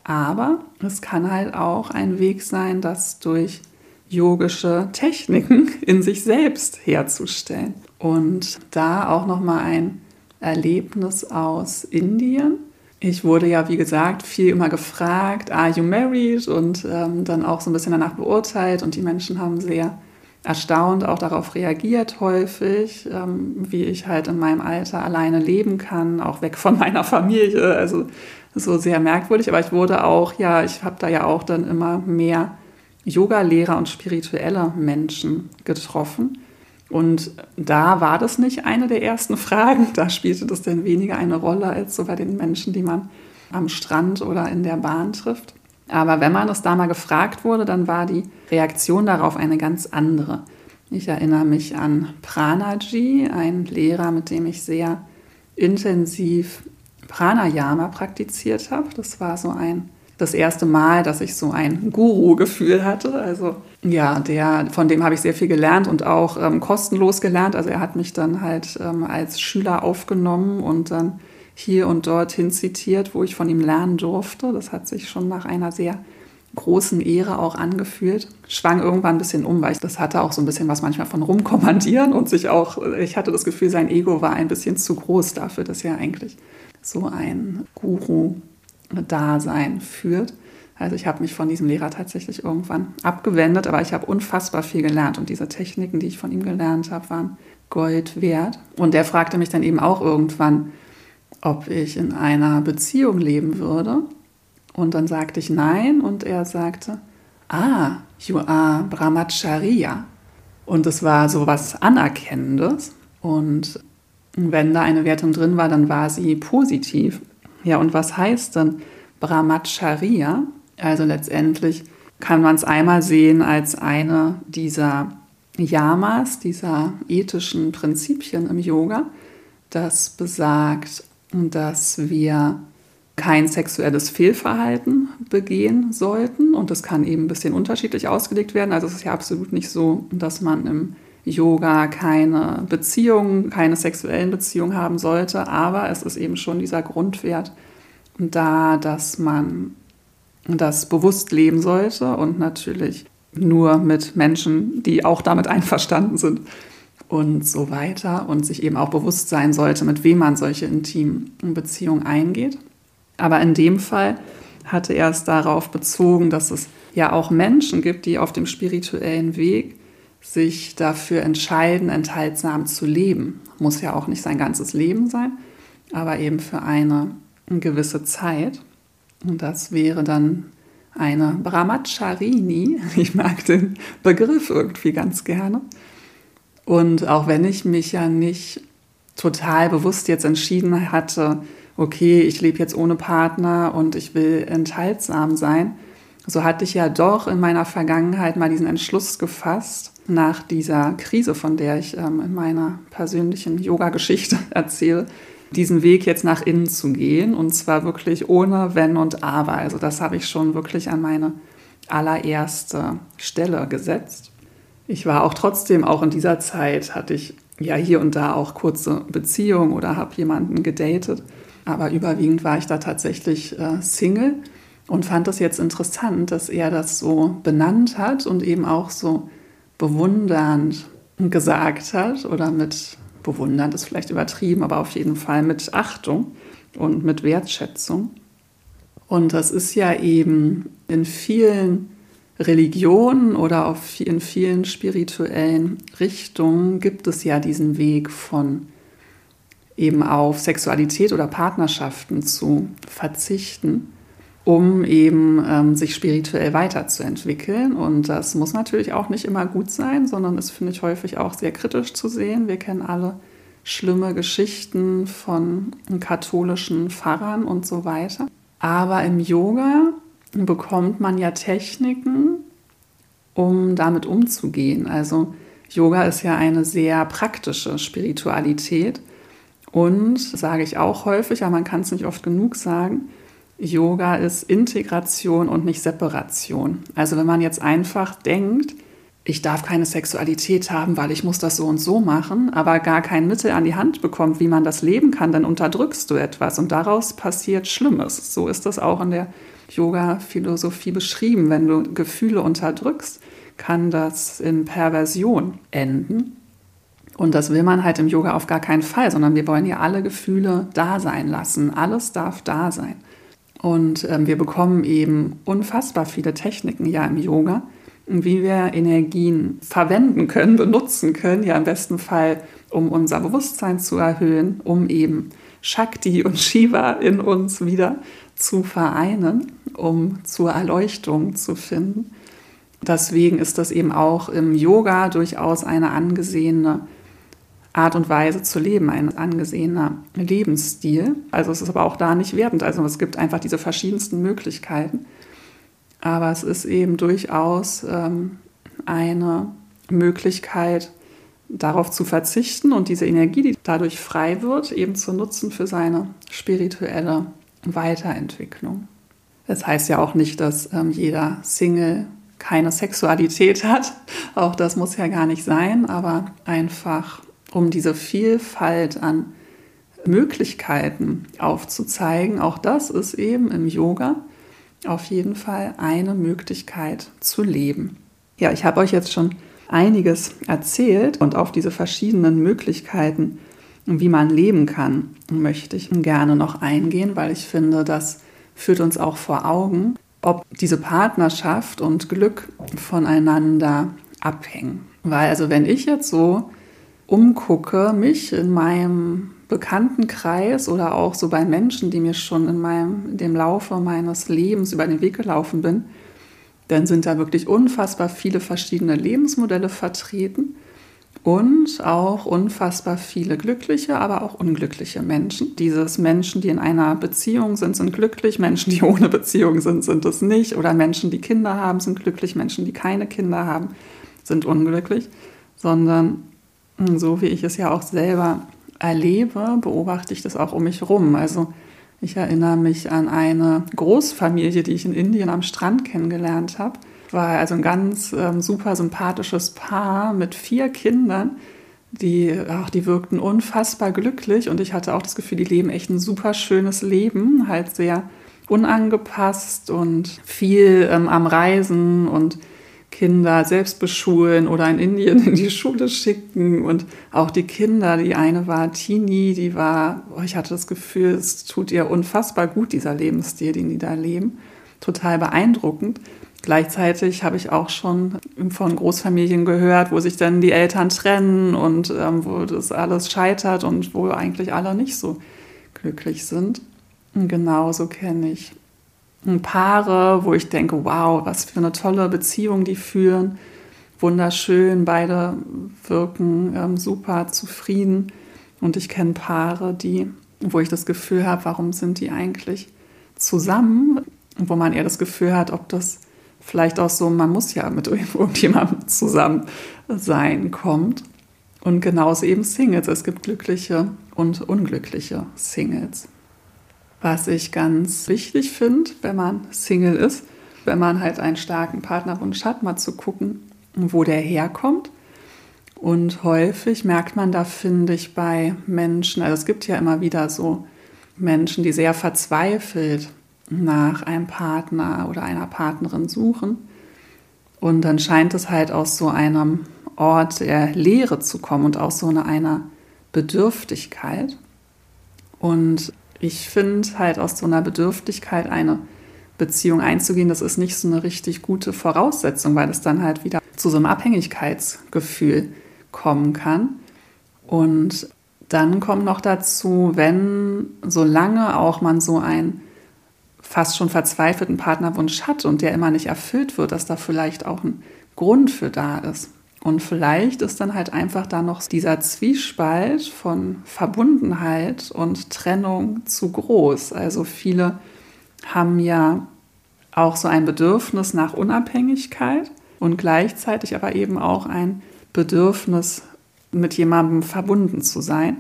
Speaker 1: Aber es kann halt auch ein Weg sein, das durch yogische Techniken [laughs] in sich selbst herzustellen. Und da auch noch mal ein Erlebnis aus Indien. Ich wurde ja, wie gesagt, viel immer gefragt, are you married? Und ähm, dann auch so ein bisschen danach beurteilt. Und die Menschen haben sehr erstaunt auch darauf reagiert häufig, ähm, wie ich halt in meinem Alter alleine leben kann, auch weg von [laughs] meiner Familie. Also so sehr merkwürdig. Aber ich wurde auch, ja, ich habe da ja auch dann immer mehr Yoga-Lehrer und spirituelle Menschen getroffen. Und da war das nicht eine der ersten Fragen. Da spielte das dann weniger eine Rolle als so bei den Menschen, die man am Strand oder in der Bahn trifft. Aber wenn man das da mal gefragt wurde, dann war die Reaktion darauf eine ganz andere. Ich erinnere mich an Pranaji, ein Lehrer, mit dem ich sehr intensiv Pranayama praktiziert habe. Das war so ein das erste Mal, dass ich so ein Guru-Gefühl hatte. Also ja, der, von dem habe ich sehr viel gelernt und auch ähm, kostenlos gelernt. Also er hat mich dann halt ähm, als Schüler aufgenommen und dann hier und dort hin zitiert, wo ich von ihm lernen durfte. Das hat sich schon nach einer sehr großen Ehre auch angefühlt. Schwang irgendwann ein bisschen um, weil ich das hatte auch so ein bisschen was manchmal von rumkommandieren und sich auch, ich hatte das Gefühl, sein Ego war ein bisschen zu groß dafür, dass er eigentlich so ein Guru-Dasein führt. Also ich habe mich von diesem Lehrer tatsächlich irgendwann abgewendet, aber ich habe unfassbar viel gelernt und diese Techniken, die ich von ihm gelernt habe, waren Gold wert. Und der fragte mich dann eben auch irgendwann, ob ich in einer Beziehung leben würde. Und dann sagte ich nein und er sagte, ah, you are Brahmacharya. Und es war so was Anerkennendes. Und wenn da eine Wertung drin war, dann war sie positiv. Ja, und was heißt denn Brahmacharya? Also letztendlich kann man es einmal sehen als eine dieser Yamas, dieser ethischen Prinzipien im Yoga, das besagt, dass wir kein sexuelles Fehlverhalten begehen sollten. Und das kann eben ein bisschen unterschiedlich ausgelegt werden. Also es ist ja absolut nicht so, dass man im Yoga keine Beziehungen, keine sexuellen Beziehungen haben sollte. Aber es ist eben schon dieser Grundwert da, dass man das bewusst leben sollte und natürlich nur mit Menschen, die auch damit einverstanden sind und so weiter und sich eben auch bewusst sein sollte, mit wem man solche intimen Beziehungen eingeht. Aber in dem Fall hatte er es darauf bezogen, dass es ja auch Menschen gibt, die auf dem spirituellen Weg sich dafür entscheiden, enthaltsam zu leben. Muss ja auch nicht sein ganzes Leben sein, aber eben für eine gewisse Zeit. Und das wäre dann eine Brahmacharini. [laughs] Ich mag den Begriff irgendwie ganz gerne. Und auch wenn ich mich ja nicht total bewusst jetzt entschieden hatte, okay, ich lebe jetzt ohne Partner und ich will enthaltsam sein, so hatte ich ja doch in meiner Vergangenheit mal diesen Entschluss gefasst, nach dieser Krise, von der ich ähm, in meiner persönlichen Yoga-Geschichte [laughs] erzähle, diesen Weg jetzt nach innen zu gehen und zwar wirklich ohne Wenn und Aber. Also das habe ich schon wirklich an meine allererste Stelle gesetzt. Ich war auch trotzdem, auch in dieser Zeit hatte ich ja hier und da auch kurze Beziehungen oder habe jemanden gedatet. aber überwiegend war ich da tatsächlich äh, Single und fand das jetzt interessant, dass er das so benannt hat und eben auch so bewundernd gesagt hat oder mit bewundernd ist vielleicht übertrieben, aber auf jeden Fall mit Achtung und mit Wertschätzung. Und das ist ja eben in vielen Religionen oder auf, in vielen spirituellen Richtungen gibt es ja diesen Weg von eben auf Sexualität oder Partnerschaften zu verzichten, um eben ähm, sich spirituell weiterzuentwickeln. Und das muss natürlich auch nicht immer gut sein, sondern ist, finde ich, häufig auch sehr kritisch zu sehen. Wir kennen alle schlimme Geschichten von katholischen Pfarrern und so weiter. Aber im Yoga bekommt man ja Techniken, um damit umzugehen. Also Yoga ist ja eine sehr praktische Spiritualität und sage ich auch häufig, aber man kann es nicht oft genug sagen, Yoga ist Integration und nicht Separation. Also wenn man jetzt einfach denkt, ich darf keine Sexualität haben, weil ich muss das so und so machen, aber gar kein Mittel an die Hand bekommt, wie man das leben kann, dann unterdrückst du etwas und daraus passiert Schlimmes. So ist das auch in der Yoga-Philosophie beschrieben. Wenn du Gefühle unterdrückst, kann das in Perversion enden. Und das will man halt im Yoga auf gar keinen Fall, sondern wir wollen ja alle Gefühle da sein lassen. Alles darf da sein. Und ähm, wir bekommen eben unfassbar viele Techniken ja im Yoga, wie wir Energien verwenden können, benutzen können, ja im besten Fall, um unser Bewusstsein zu erhöhen, um eben Shakti und Shiva in uns wieder zu vereinen, um zur Erleuchtung zu finden. Deswegen ist das eben auch im Yoga durchaus eine angesehene Art und Weise zu leben, ein angesehener Lebensstil. Also es ist aber auch da nicht wertend. Also es gibt einfach diese verschiedensten Möglichkeiten. Aber es ist eben durchaus ähm, eine Möglichkeit, darauf zu verzichten und diese Energie, die dadurch frei wird, eben zu nutzen für seine spirituelle Weiterentwicklung. Das heißt ja auch nicht, dass ähm, jeder Single keine Sexualität hat. [laughs] Auch das muss ja gar nicht sein, aber einfach um diese Vielfalt an Möglichkeiten aufzuzeigen. Auch das ist eben im Yoga auf jeden Fall eine Möglichkeit zu leben. Ja, ich habe euch jetzt schon einiges erzählt und auf diese verschiedenen Möglichkeiten, wie man leben kann, möchte ich gerne noch eingehen, weil ich finde, das führt uns auch vor Augen, ob diese Partnerschaft und Glück voneinander abhängen. Weil also wenn ich jetzt so umgucke, mich in meinem Bekanntenkreis oder auch so bei Menschen, die mir schon in meinem, in dem Laufe meines Lebens über den Weg gelaufen bin, dann sind da wirklich unfassbar viele verschiedene Lebensmodelle vertreten und auch unfassbar viele glückliche, aber auch unglückliche Menschen. Dieses Menschen, die in einer Beziehung sind, sind glücklich, Menschen, die ohne Beziehung sind, sind es nicht. Oder Menschen, die Kinder haben, sind glücklich, Menschen, die keine Kinder haben, sind unglücklich. Sondern so wie ich es ja auch selber erlebe, beobachte ich das auch um mich rum. Also ich erinnere mich an eine Großfamilie, die ich in Indien am Strand kennengelernt habe. War also ein ganz ähm, super sympathisches Paar mit vier Kindern. Die, ach, die wirkten unfassbar glücklich und ich hatte auch das Gefühl, die leben echt ein super schönes Leben, halt sehr unangepasst und viel ähm, am Reisen und Kinder selbst beschulen oder in Indien in die Schule schicken. Und auch die Kinder, die eine war Teenie, die war, oh, ich hatte das Gefühl, es tut ihr unfassbar gut, dieser Lebensstil, den die da leben. Total beeindruckend. Gleichzeitig habe ich auch schon von Großfamilien gehört, wo sich dann die Eltern trennen und ähm, wo das alles scheitert und wo eigentlich alle nicht so glücklich sind. Und genauso kenne ich Paare, wo ich denke, wow, was für eine tolle Beziehung die führen. Wunderschön, beide wirken ähm, super zufrieden. Und ich kenne Paare, die, wo ich das Gefühl habe, warum sind die eigentlich zusammen? Wo man eher das Gefühl hat, ob das vielleicht auch so, man muss ja mit [laughs] irgendjemandem zusammen sein, kommt. Und genauso eben Singles. Es gibt glückliche und unglückliche Singles. Was ich ganz wichtig finde, wenn man Single ist, wenn man halt einen starken Partnerwunsch hat, mal zu gucken, wo der herkommt. Und häufig merkt man da, finde ich, bei Menschen, also es gibt ja immer wieder so Menschen, die sehr verzweifelt nach einem Partner oder einer Partnerin suchen. Und dann scheint es halt aus so einem Ort der Leere zu kommen und aus so einer Bedürftigkeit. Und ich finde halt aus so einer Bedürftigkeit eine Beziehung einzugehen, das ist nicht so eine richtig gute Voraussetzung, weil es dann halt wieder zu so einem Abhängigkeitsgefühl kommen kann. Und dann kommt noch dazu, wenn solange auch man so einen fast schon verzweifelten Partnerwunsch hat und der immer nicht erfüllt wird, dass da vielleicht auch ein Grund für da ist. Und vielleicht ist dann halt einfach da noch dieser Zwiespalt von Verbundenheit und Trennung zu groß. Also viele haben ja auch so ein Bedürfnis nach Unabhängigkeit und gleichzeitig aber eben auch ein Bedürfnis, mit jemandem verbunden zu sein,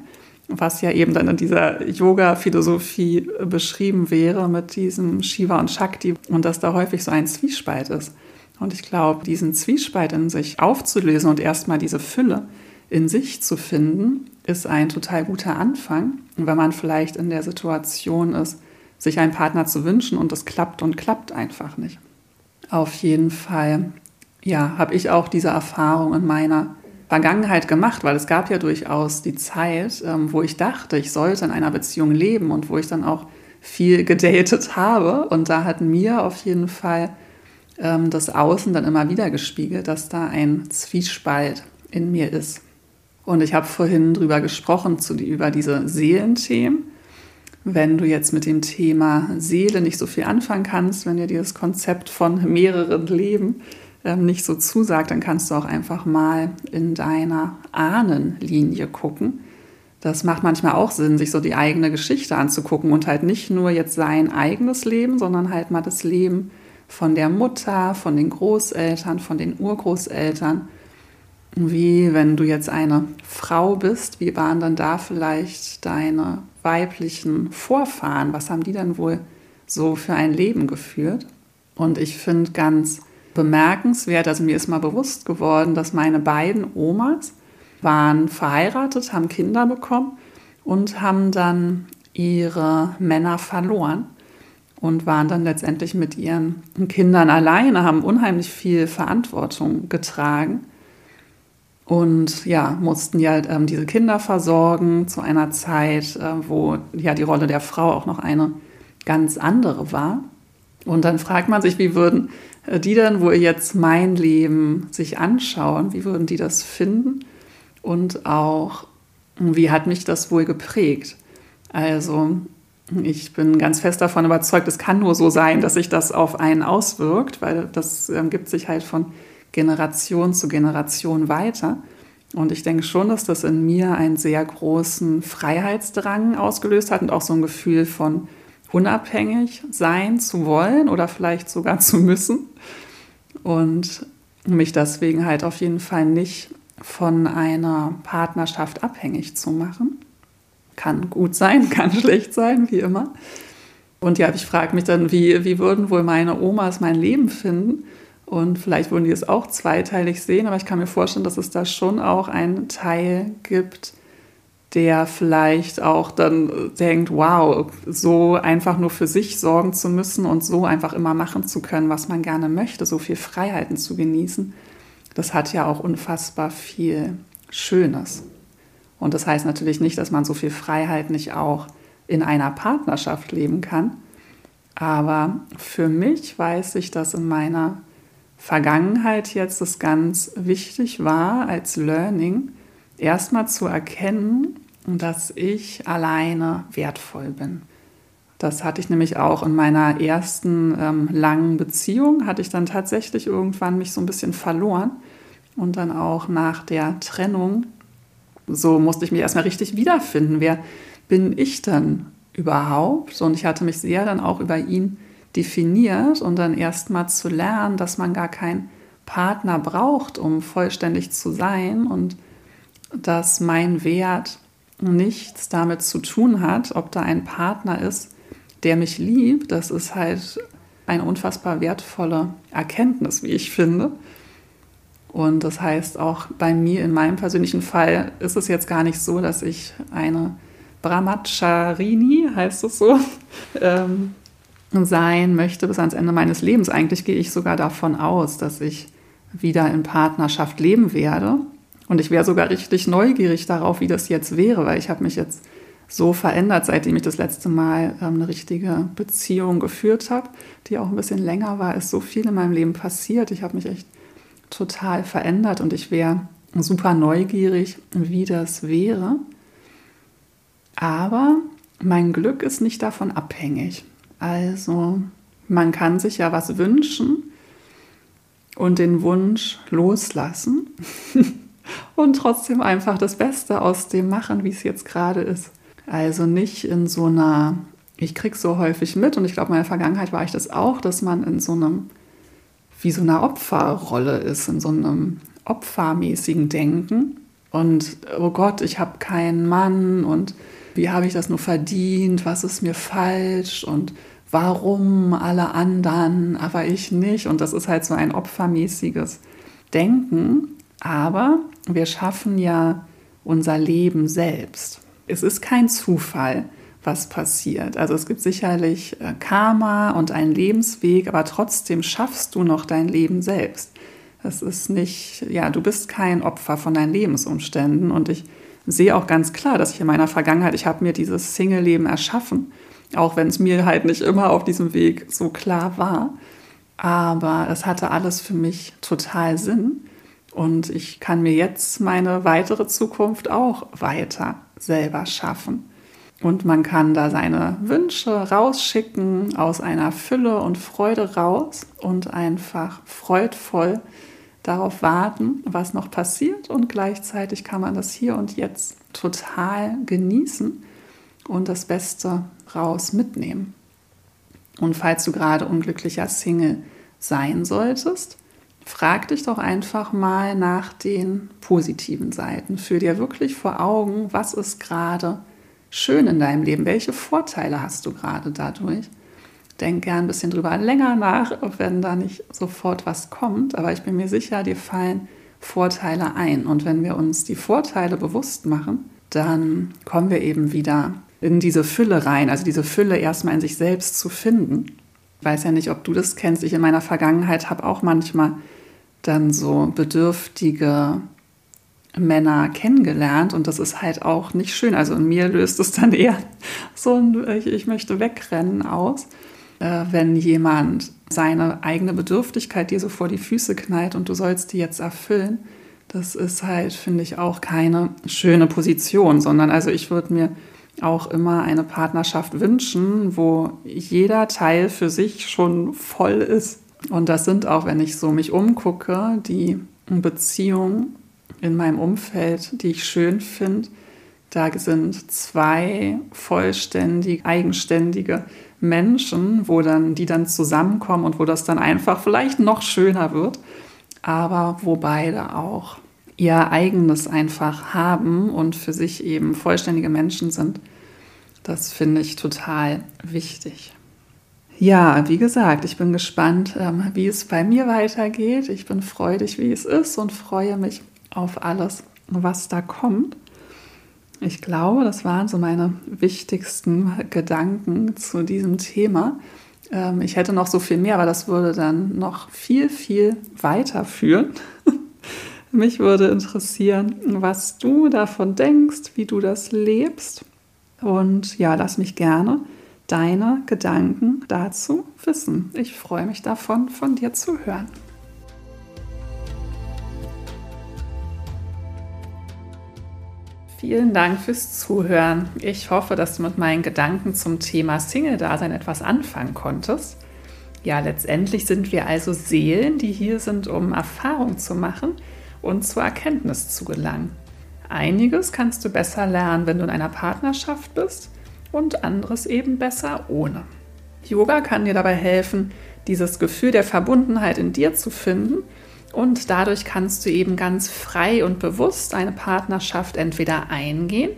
Speaker 1: was ja eben dann in dieser Yoga-Philosophie beschrieben wäre mit diesem Shiva und Shakti und dass da häufig so ein Zwiespalt ist. Und ich glaube, diesen Zwiespalt in sich aufzulösen und erstmal diese Fülle in sich zu finden, ist ein total guter Anfang. Wenn man vielleicht in der Situation ist, sich einen Partner zu wünschen und es klappt und klappt einfach nicht. Auf jeden Fall, ja, habe ich auch diese Erfahrung in meiner Vergangenheit gemacht, weil es gab ja durchaus die Zeit, ähm, wo ich dachte, ich sollte in einer Beziehung leben und wo ich dann auch viel gedatet habe. Und da hat mir auf jeden Fall ähm, das Außen dann immer wieder gespiegelt, dass da ein Zwiespalt in mir ist. Und ich habe vorhin drüber gesprochen, zu, über diese Seelenthemen. Wenn du jetzt mit dem Thema Seele nicht so viel anfangen kannst, wenn dir dieses Konzept von mehreren Leben nicht so zusagt, dann kannst du auch einfach mal in deiner Ahnenlinie gucken. Das macht manchmal auch Sinn, sich so die eigene Geschichte anzugucken und halt nicht nur jetzt sein eigenes Leben, sondern halt mal das Leben von der Mutter, von den Großeltern, von den Urgroßeltern. Wie wenn du jetzt eine Frau bist, wie waren dann da vielleicht deine weiblichen Vorfahren? Was haben die dann wohl so für ein Leben geführt? Und ich finde ganz bemerkenswert, also mir ist mal bewusst geworden, dass meine beiden Omas waren verheiratet, haben Kinder bekommen und haben dann ihre Männer verloren und waren dann letztendlich mit ihren Kindern alleine, haben unheimlich viel Verantwortung getragen und ja, mussten ja ähm, diese Kinder versorgen zu einer Zeit, äh, wo ja die Rolle der Frau auch noch eine ganz andere war. Und dann fragt man sich, wie würden äh, die dann, wo jetzt mein Leben sich anschauen, wie würden die das finden? Und auch, wie hat mich das wohl geprägt? Also ich bin ganz fest davon überzeugt, es kann nur so sein, dass sich das auf einen auswirkt, weil das ähm, gibt sich halt von Generation zu Generation weiter. Und ich denke schon, dass das in mir einen sehr großen Freiheitsdrang ausgelöst hat und auch so ein Gefühl von unabhängig sein zu wollen oder vielleicht sogar zu müssen. Und mich deswegen halt auf jeden Fall nicht von einer Partnerschaft abhängig zu machen. Kann gut sein, [laughs] kann schlecht sein, wie immer. Und ja, ich frage mich dann, wie, wie würden wohl meine Omas mein Leben finden? Und vielleicht würden die es auch zweiteilig sehen, aber ich kann mir vorstellen, dass es da schon auch einen Teil gibt, der vielleicht auch dann denkt, wow, so einfach nur für sich sorgen zu müssen und so einfach immer machen zu können, was man gerne möchte, so viel Freiheiten zu genießen, das hat ja auch unfassbar viel Schönes. Und das heißt natürlich nicht, dass man so viel Freiheit nicht auch in einer Partnerschaft leben kann. Aber für mich weiß ich, dass in meiner Vergangenheit jetzt es ganz wichtig war, als Learning erstmal zu erkennen, dass ich alleine wertvoll bin. Das hatte ich nämlich auch in meiner ersten ähm, langen Beziehung, hatte ich dann tatsächlich irgendwann mich so ein bisschen verloren. Und dann auch nach der Trennung so musste ich mich erstmal richtig wiederfinden. Wer bin ich dann überhaupt? Und ich hatte mich sehr dann auch über ihn definiert und dann erstmal zu lernen, dass man gar keinen Partner braucht, um vollständig zu sein und dass mein Wert nichts damit zu tun hat, ob da ein Partner ist, der mich liebt. Das ist halt eine unfassbar wertvolle Erkenntnis, wie ich finde. Und das heißt, auch bei mir in meinem persönlichen Fall ist es jetzt gar nicht so, dass ich eine Brahmacharini, heißt es so, [laughs] ähm, sein möchte bis ans Ende meines Lebens. Eigentlich gehe ich sogar davon aus, dass ich wieder in Partnerschaft leben werde. Und ich wäre sogar richtig neugierig darauf, wie das jetzt wäre, weil ich habe mich jetzt so verändert, seitdem ich das letzte Mal ähm, eine richtige Beziehung geführt habe, die auch ein bisschen länger war, ist so viel in meinem Leben passiert. Ich habe mich echt total verändert und ich wäre super neugierig, wie das wäre. Aber mein Glück ist nicht davon abhängig. Also man kann sich ja was wünschen und den Wunsch loslassen [laughs] und trotzdem einfach das Beste aus dem machen, wie es jetzt gerade ist. Also nicht in so einer, ich kriege so häufig mit und ich glaube, in meiner Vergangenheit war ich das auch, dass man in so einem, wie so einer Opferrolle ist, in so einem opfermäßigen Denken. Und oh Gott, ich habe keinen Mann und wie habe ich das nur verdient, was ist mir falsch und warum alle anderen, aber ich nicht. Und das ist halt so ein opfermäßiges Denken. Aber wir schaffen ja unser Leben selbst. Es ist kein Zufall, was passiert. Also es gibt sicherlich äh, Karma und einen Lebensweg, aber trotzdem schaffst du noch dein Leben selbst. Es ist nicht, ja, du bist kein Opfer von deinen Lebensumständen und ich sehe auch ganz klar, dass ich in meiner Vergangenheit, ich habe mir dieses Single-Leben erschaffen, auch wenn es mir halt nicht immer auf diesem Weg so klar war. Aber es hatte alles für mich total Sinn und ich kann mir jetzt meine weitere Zukunft auch weiter selber schaffen. Und man kann da seine Wünsche rausschicken aus einer Fülle und Freude raus und einfach freudvoll darauf warten, was noch passiert. Und gleichzeitig kann man das hier und jetzt total genießen und das Beste raus mitnehmen. Und falls du gerade unglücklicher Single sein solltest, frag dich doch einfach mal nach den positiven Seiten. Führ dir wirklich vor Augen, was ist gerade schön in deinem Leben? Welche Vorteile hast du gerade dadurch? Denk gern ein bisschen drüber länger nach, wenn da nicht sofort was kommt. Aber ich bin mir sicher, dir fallen Vorteile ein. Und wenn wir uns die Vorteile bewusst machen, dann kommen wir eben wieder in diese Fülle rein. Also diese Fülle erstmal in sich selbst zu finden. Ich weiß ja nicht, ob du das kennst. Ich in meiner Vergangenheit habe auch manchmal dann so bedürftige Männer kennengelernt und das ist halt auch nicht schön. Also in mir löst es dann [laughs] eher so ein ich, ich möchte wegrennen aus, äh, wenn jemand seine eigene Bedürftigkeit dir so vor die Füße knallt und du sollst die jetzt erfüllen. Das ist halt, finde ich, auch keine schöne Position, sondern also ich würde mir auch immer eine Partnerschaft wünschen, wo jeder Teil für sich schon voll ist. Und das sind auch, wenn ich so mich umgucke, die Beziehungen in meinem Umfeld, die ich schön finde. Da sind zwei vollständig eigenständige Menschen, wo dann die dann zusammenkommen und wo das dann einfach vielleicht noch schöner wird, aber wo beide auch ihr eigenes einfach haben und für sich eben vollständige Menschen sind. Das finde ich total wichtig. Ja, wie gesagt, ich bin gespannt, ähm, wie es bei mir weitergeht. Ich bin freudig, wie es ist und freue mich auf alles, was da kommt. Ich glaube, das waren so meine wichtigsten Gedanken zu diesem Thema. Ähm, ich hätte noch so viel mehr, aber das würde dann noch viel, viel weiterführen. [laughs] Mich würde interessieren, was du davon denkst, wie du das lebst. Und ja, lass mich gerne deine Gedanken dazu wissen. Ich freue mich davon, von dir zu hören. Vielen Dank fürs Zuhören. Ich hoffe, dass du mit meinen Gedanken zum Thema Single-Dasein etwas anfangen konntest. Ja, letztendlich sind wir also Seelen, die hier sind, um Erfahrung zu machen und zur Erkenntnis zu gelangen. Einiges kannst du besser lernen, wenn du in einer Partnerschaft bist und anderes eben besser ohne. Yoga kann dir dabei helfen, dieses Gefühl der Verbundenheit in dir zu finden und dadurch kannst du eben ganz frei und bewusst eine Partnerschaft entweder eingehen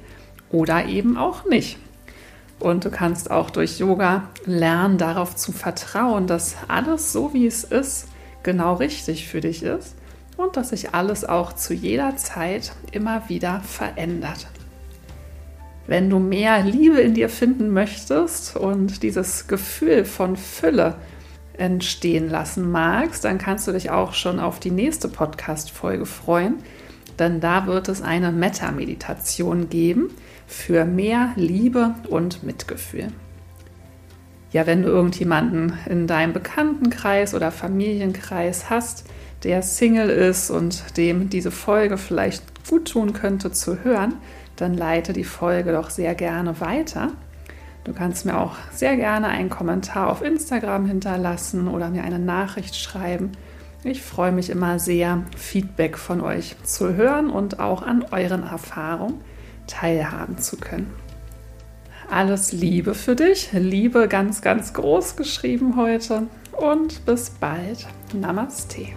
Speaker 1: oder eben auch nicht. Und du kannst auch durch Yoga lernen, darauf zu vertrauen, dass alles so wie es ist, genau richtig für dich ist und dass sich alles auch zu jeder Zeit immer wieder verändert. Wenn du mehr Liebe in dir finden möchtest und dieses Gefühl von Fülle entstehen lassen magst, dann kannst du dich auch schon auf die nächste Podcast-Folge freuen, denn da wird es eine Metta-Meditation geben für mehr Liebe und Mitgefühl. Ja, wenn du irgendjemanden in deinem Bekanntenkreis oder Familienkreis hast, der Single ist und dem diese Folge vielleicht gut tun könnte zu hören, dann leite die Folge doch sehr gerne weiter. Du kannst mir auch sehr gerne einen Kommentar auf Instagram hinterlassen oder mir eine Nachricht schreiben. Ich freue mich immer sehr, Feedback von euch zu hören und auch an euren Erfahrungen teilhaben zu können. Alles Liebe für dich, Liebe ganz, ganz groß geschrieben heute und bis bald. Namaste.